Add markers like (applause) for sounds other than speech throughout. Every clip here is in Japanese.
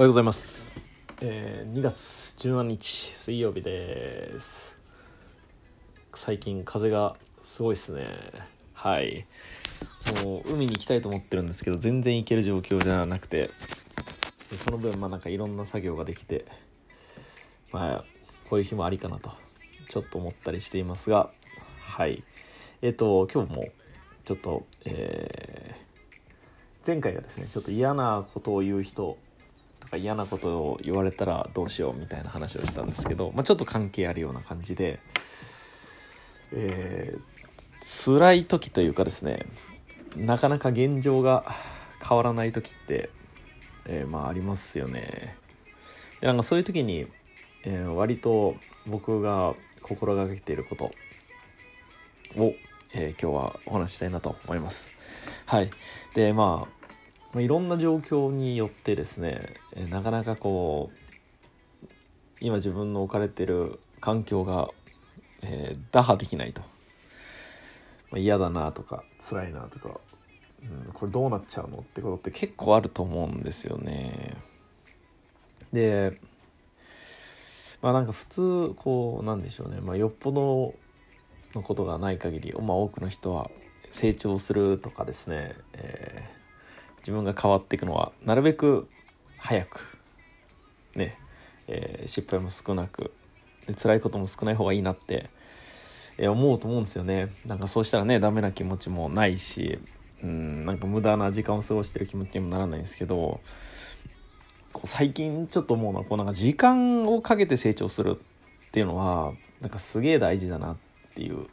おはようございます、えー2月17日水曜日です。最近風がすごいですね。はい。もう海に行きたいと思ってるんですけど全然行ける状況じゃなくて。でその分まあなんかいろんな作業ができてまあこういう日もありかなとちょっと思ったりしていますが。はい。えっ、と今日もちょっとえー前回がですねちょっと嫌なことを言う人か嫌なことを言われたらどうしようみたいな話をしたんですけど、まあ、ちょっと関係あるような感じで、えー、辛い時というかですねなかなか現状が変わらない時って、えーまあありますよね。でなんかそういう時に、えー割と僕が心がけていることを、えー今日はお話したいなと思います。はい。でまあまあいろんな状況によってですね、えなかなかこう今自分の置かれてる環境が、えー打破できないと、まあ、嫌だなとか辛いなとか、うん、これどうなっちゃうのってことって結構あると思うんですよね。でまあなんか普通こうなんでしょうね、まあ、よっぽどのことがない限り、まあ、多くの人は成長するとかですね、えー自分が変わっていくのはなるべく早くね、えー失敗も少なくで辛いことも少ない方がいいなって、えー思うと思うんですよね。なんかそうしたらねダメな気持ちもないしうんなんか無駄な時間を過ごしてる気持ちにもならないんですけどこう最近ちょっと思うのはこうなんか時間をかけて成長するっていうのはなんかすげえ大事だなっていう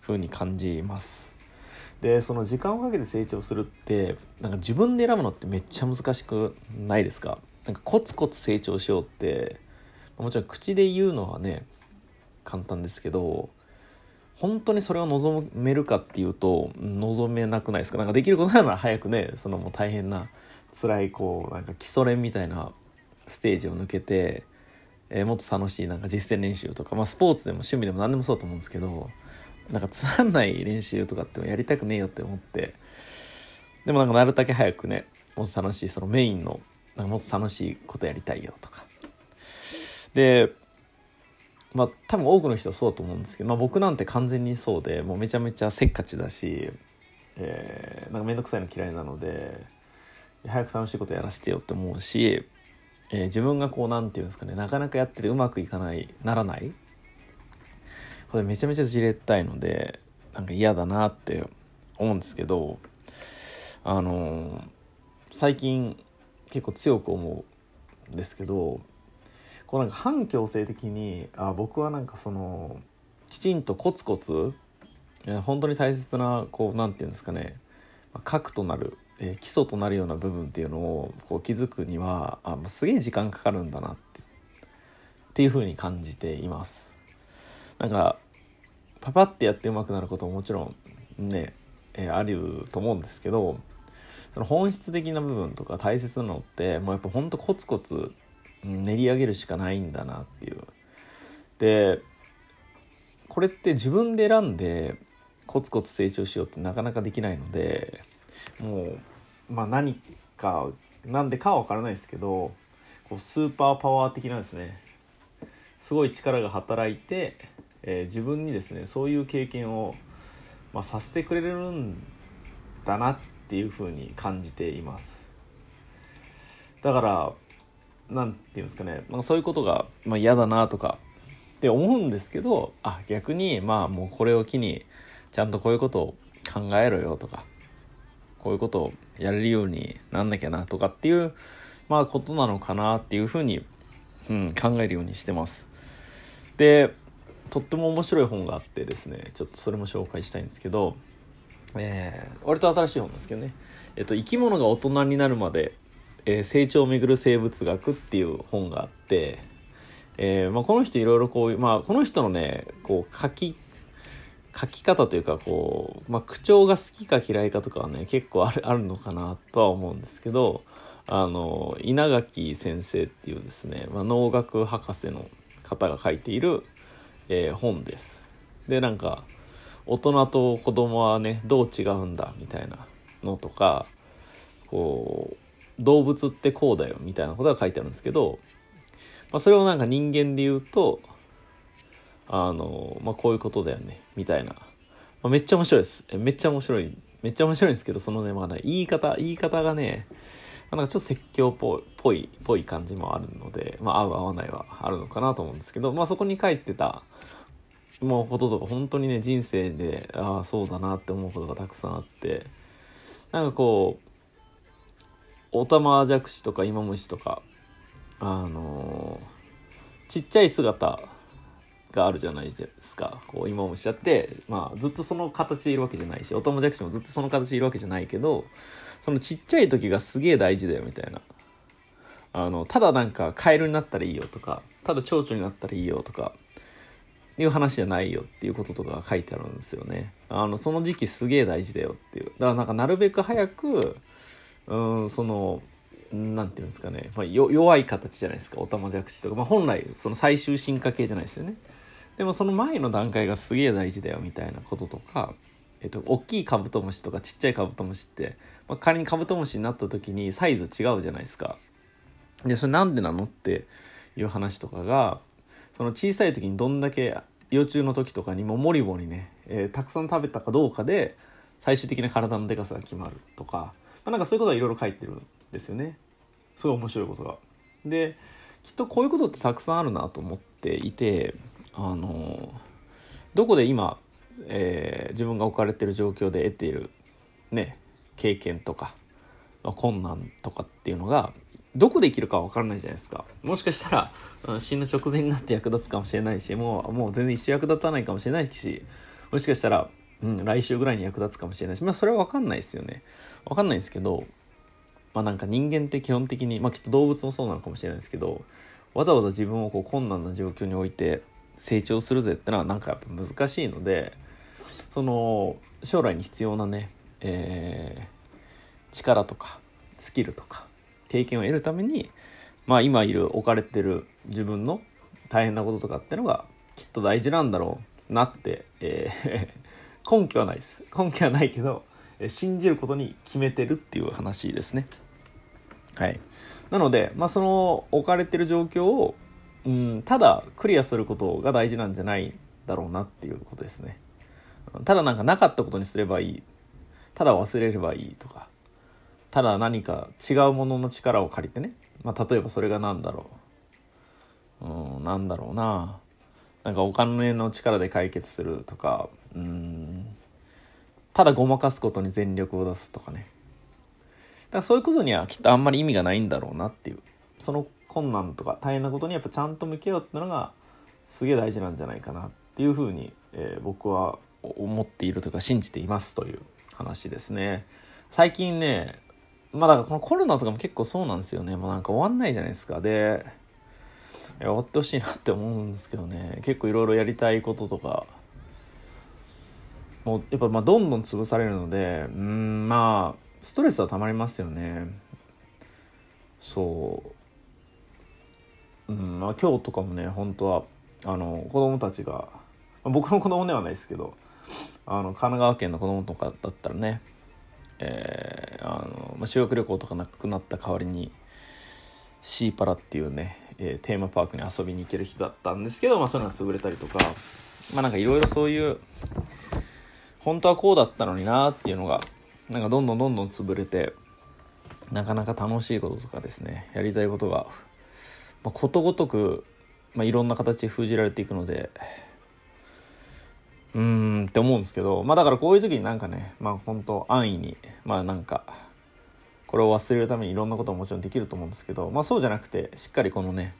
風に感じます。でその時間をかけて成長するってなんか自分で選ぶのってめっちゃ難しくないですか？なんかコツコツ成長しようってもちろん口で言うのはね簡単ですけど本当にそれを望めるかっていうと望めなくないですか？なんかできることなら早くねそのもう大変な辛いこうなんか基礎練みたいなステージを抜けて、えーもっと楽しいなんか実践練習とか、まあ、スポーツでも趣味でも何でもそうだと思うんですけどなんかつまんない練習とかってやりたくねえよって思って。でもなんかなるだけ早くねもっと楽しいそのメインのなんかもっと楽しいことやりたいよとか。でまあ多分多くの人はそうだと思うんですけど、まあ、僕なんて完全にそうでもうめちゃめちゃせっかちだし、えーなんか面倒くさいの嫌いなので早く楽しいことやらせてよって思うし、えー自分がこうなんていうんですかねなかなかやっててうまくいかないならないこれめちゃめちゃじれったいのでなんか嫌だなって思うんですけどあの最近結構強く思うんですけどこうなんか反強制的にあ僕はなんかそのきちんとコツコツ本当に大切なこうなんていうんですかね核となる、えー基礎となるような部分っていうのをこう気づくにはあすげえ時間かかるんだなってっていうふうに感じています。なんかパパってやってうまくなることももちろんね、えーあると思うんですけどその本質的な部分とか大切なのってもうやっぱほんとコツコツ練り上げるしかないんだなっていう。でこれって自分で選んでコツコツ成長しようってなかなかできないのでもうまあ何かなんでかは分からないですけどこうスーパーパワー的なんですねすごい力が働いて、えー自分にですねそういう経験を、まあ、させてくれるんだなっていうふうに感じています。だからなんていうんですかね、まあ、そういうことが、まあ、嫌だなとかって思うんですけどあ逆にまあもうこれを機にちゃんとこういうことを考えろよとかこういうことをやれるようになんなきゃなとかっていうまあことなのかなっていうふうに、うん、考えるようにしてます。でとっても面白い本があってですねちょっとそれも紹介したいんですけど、えー割と新しい本ですけどね、えっと「生き物が大人になるまで、えー成長をめぐる生物学」っていう本があって、えーまあ、この人いろいろこう、まあ、この人のねこう書き書き方というかこう、まあ、口調が好きか嫌いかとかはね結構あるあるのかなとは思うんですけどあの稲垣先生っていうですね、まあ、農学博士の方が書いている、えー本です。でなんか大人と子供はねどう違うんだみたいなのとかこう動物ってこうだよみたいなことが書いてあるんですけど、まあ、それをなんか人間で言うとあの、まあ、こういうことだよねみたいな、まあ、めっちゃ面白いです。めっちゃ面白い。めっちゃ面白いんですけどそのねまだ言い方言い方がねなんかちょっと説教っぽいぽいぽい感じもあるので、まあ、合う合わないはあるのかなと思うんですけど、まあ、そこに書いてたもうこととか本当にね人生でああそうだなって思うことがたくさんあってなんかこうオタマジャクシとかイモムシとかあのー、ちっちゃい姿があるじゃないですか。こうイモムシだって、まあ、ずっとその形でいるわけじゃないしオタマジャクシもずっとその形でいるわけじゃないけどそのちっちゃい時がすげえ大事だよみたいなあのただなんかカエルになったらいいよとかただ蝶々になったらいいよとかいう話じゃないよっていうこととか書いてあるんですよね。あのその時期すげえ大事だよっていう。だからなんかなるべく早くうんそのなんていうんですかね、まあ、弱い形じゃないですかオタマジャクシとか、まあ、本来その最終進化系じゃないですよね。でもその前の段階がすげえ大事だよみたいなこととか、えっと、大きいカブトムシとかちっちゃいカブトムシって、まあ、仮にカブトムシになった時にサイズ違うじゃないですか。でそれなんでなのっていう話とかがその小さい時にどんだけ幼虫の時とかにもモリボにね、えー、たくさん食べたかどうかで最終的な体のでかさが決まるとか、まあ、なんかそういうことはいろいろ書いてるんですよねすごい面白いことが。できっとこういうことってたくさんあるなと思っていてあのどこで今、えー、自分が置かれてる状況で得ているね経験とか、まあ、困難とかっていうのがどこで生きるかは分からないじゃないですか。もしかしたら、うん、死ぬ直前になって役立つかもしれないしもうもう全然一生役立たないかもしれないしもしかしたら、うん、来週ぐらいに役立つかもしれないしまあそれは分かんないですよね。分かんないですけどまあなんか人間って基本的にまあきっと動物もそうなのかもしれないですけどわざわざ自分をこう困難な状況に置いて成長するぜってのはなんかやっぱ難しいのでその将来に必要なね、えー、力とかスキルとか経験を得るために、まあ、今いる置かれてる自分の大変なこととかってのがきっと大事なんだろうなって、えー、(laughs) 根拠はないです。根拠はないけど信じることに決めてるっていう話ですね。はい。なので、まあ、その置かれてる状況を、うん、ただクリアすることが大事なんじゃないだろうなっていうことですね。ただなんかなかったことにすればいい。ただ忘れればいいとか。ただ何か違うものの力を借りてね、まあ、例えばそれが何だろう。うんなんだろうな。なんかお金の力で解決するとか。うん。ただごまかすことに全力を出すとかね。だからそういうことにはきっとあんまり意味がないんだろうなっていう。その困難とか大変なことにやっぱちゃんと向き合うってのがすげえ大事なんじゃないかなっていうふうに、えー、僕は思っているというか信じていますという話ですね最近ねまあだからこのコロナとかも結構そうなんですよね。もうなんか終わんないじゃないですか。で、終わってほしいなって思うんですけどね。結構いろいろやりたいこととか、もうやっぱまあどんどん潰されるので、うん、まあ、ストレスはたまりますよね。そう。うん、まあ今日とかもね、本当は、あの、子供たちが、僕の子供ではないですけど、あの、神奈川県の子供とかだったらね、えー、あのまあ、修学旅行とかなくなった代わりにシーパラっていうね、えー、テーマパークに遊びに行ける人だったんですけど、まあ、そういうのが潰れたりとかまあなんかいろいろそういう本当はこうだったのになっていうのがなんかどんどんどんどん潰れてなかなか楽しいこととかですねやりたいことが、まあ、ことごとく、まあ、いろんな形で封じられていくのでうーんって思うんですけど、まあだからこういう時になんかね、まあ本当安易に、まあなんか、これを忘れるためにいろんなことももちろんできると思うんですけど、まあそうじゃなくて、しっかりこのね、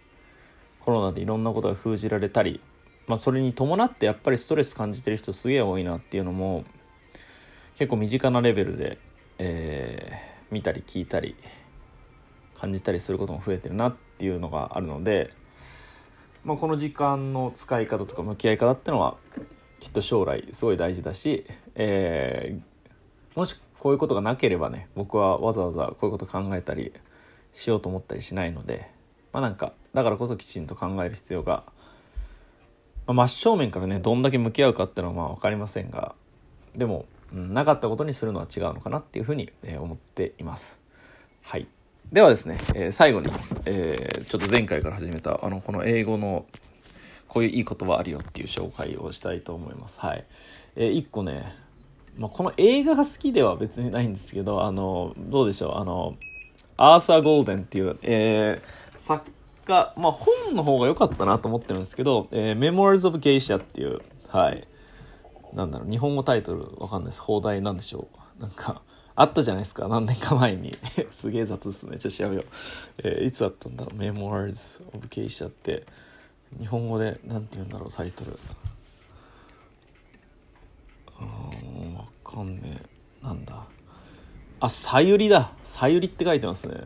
コロナでいろんなことが封じられたり、まあそれに伴ってやっぱりストレス感じてる人すげえ多いなっていうのも、結構身近なレベルで、えー、見たり聞いたり、感じたりすることも増えてるなっていうのがあるので、まあ、この時間の使い方とか向き合い方ってのはきっと将来すごい大事だし、えー、もしこういうことがなければね僕はわざわざこういうこと考えたりしようと思ったりしないのでまあなんかだからこそきちんと考える必要が、まあ、真正面からねどんだけ向き合うかっていうのはまあ分かりませんがでも、うん、なかったことにするのは違うのかなっていうふうに、えー、思っています。はいではですね、えー、最後に、えー、ちょっと前回から始めた、あの、この英語の、こういういい言葉あるよっていう紹介をしたいと思います。はい。えー、一個ね、まあ、この映画が好きでは別にないんですけど、あの、どうでしょう、あの、アーサー・ゴールデンっていう、えー、作家、まあ、本の方が良かったなと思ってるんですけど、えー、Memoirs of Geisha っていう、はい。なんだろう、日本語タイトルわかんないです。放題なんでしょう。なんか、あったじゃないですか。何年か前に。(laughs) すげえ雑っすね。ちょっと調べよう。えー、いつあったんだろう？Memoirs of Geisha って、日本語で、なんて言うんだろう、タイトル。うん、わかんねえ。なんだ。あ、さゆりだ。さゆりって書いてますね。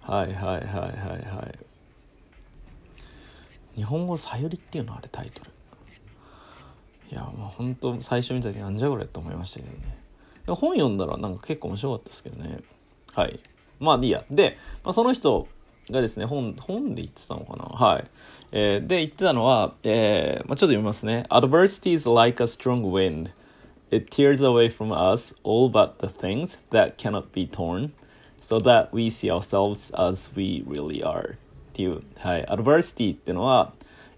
はいはいはいはいはい。日本語さゆりっていうのあれタイトル。いや、まあ本当最初見た時なんじゃこれって思いましたけどね。本読んだらなんか結構面白かったですけどね。はい。まあいいや。で、まあ、その人がですね、本、本で言ってたのかなはい。えー、で、言ってたのは、えー、まあ、ちょっと読みますね。Adversity is like a strong wind. It tears away from us all but the things that cannot be torn, so that we see ourselves as we really are. っていう、はい。Adversity っていうのは、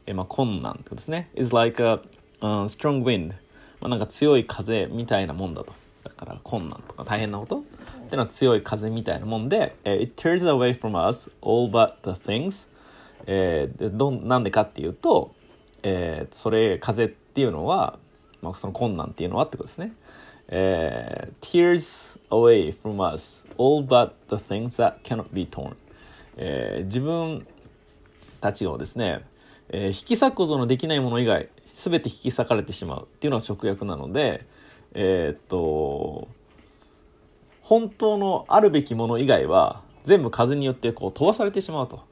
えー、まあ、困難ってことですね。is like a、um, strong wind. まあ、なんか強い風みたいなもんだと。だから困難とか大変なことっていうのは強い風みたいなもんで、えー、It tears away from us all but the things えー、でどなんでかっていうと、えー、それ風っていうのは、まあ、その困難っていうのはってことですね。えー、tears away from us all but the things that cannot be torn、えー、自分たちをですね、えー、引き裂くことのできないもの以外全て引き裂かれてしまうっていうのが直訳なので、えー、っと本当のあるべきもの以外は全部風によってこう飛ばされてしまうと。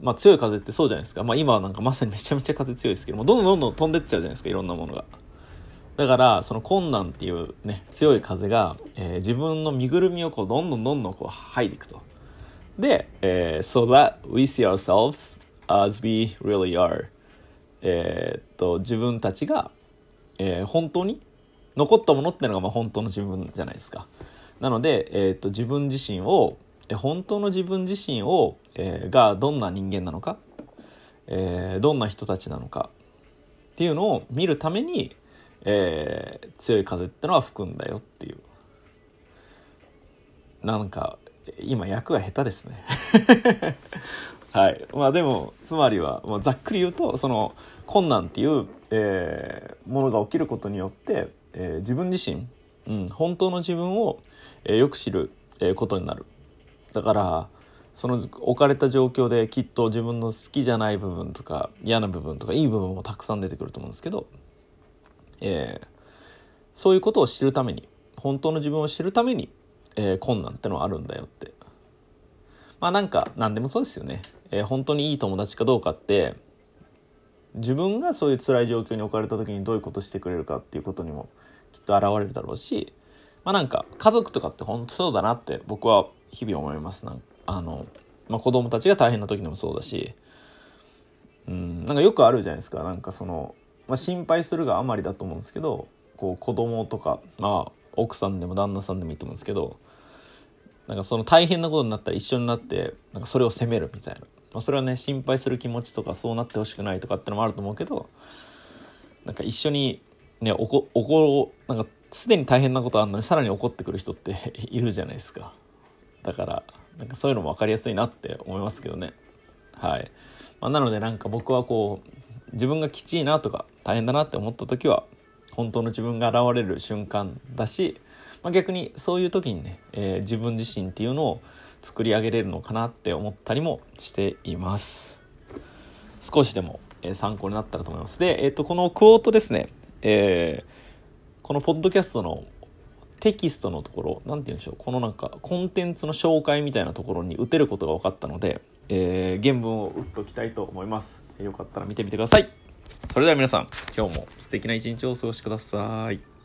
まあ強い風ってそうじゃないですか。まあ今はなんかまさに (laughs) めちゃめちゃ風強いですけども、どんどんどんどん飛んでっちゃうじゃないですか、いろんなものが。だから、その困難っていうね、強い風が、えー、自分の身ぐるみをこうどんどんどんどんこう剥いでいくと。で、えー、so that we see ourselves as we really are. え、っと、自分たちがえー、本当に残ったものっていうのがまあ本当の自分じゃないですか。なので、えーと、自分自身を本当の自分自身を、えー、がどんな人間なのか、えー、どんな人たちなのかっていうのを見るために、えー、強い風ってのは吹くんだよっていう。なんか今役が下手ですね。(laughs) はい。まあでもつまりは、まあ、ざっくり言うとその困難っていうえー、ものが起きることによって、えー、自分自身、うん、本当の自分を、えー、よく知る、えー、ことになる。だからその置かれた状況できっと自分の好きじゃない部分とか嫌な部分とかいい部分もたくさん出てくると思うんですけど、えー、そういうことを知るために本当の自分を知るために、えー、困難ってのはあるんだよって。まあなんか何でもそうですよね、えー、本当にいい友達かどうかって自分がそういう辛い状況に置かれた時にどういうことしてくれるかっていうことにもきっと現れるだろうし、まあ、なんか家族とかって本当そうだなって僕は日々思いますなんあの、まあ、子供たちが大変な時でもそうだしうんなんかよくあるじゃないですかなんかその、まあ、心配するがあまりだと思うんですけどこう子供とかまあ奥さんでも旦那さんでもいいと思うんですけどなんかその大変なことになったら一緒になってなんかそれを責めるみたいな。まあ、それはね心配する気持ちとかそうなってほしくないとかってのもあると思うけどなんか一緒にね怒怒なんかすでに大変なことあるのにさらに怒ってくる人って (laughs) いるじゃないですか。だからなんかそういうのも分かりやすいなって思いますけどね。はい、まあ、なのでなんか僕はこう自分がきちいなとか大変だなって思った時は本当の自分が現れる瞬間だし、まあ、逆にそういう時にね、えー、自分自身っていうのを作り上げれるのかなって思ったりもしています。少しでも、え参考になったらと思います。で、えっ、ー、とこのクォートですね、えー、このポッドキャストのテキストのところ何て言うんでしょう。このなんかコンテンツの紹介みたいなところに打てることが分かったので、えー、原文を打っときたいと思います。よかったら見てみてください。それでは皆さん今日も素敵な一日をお過ごしください。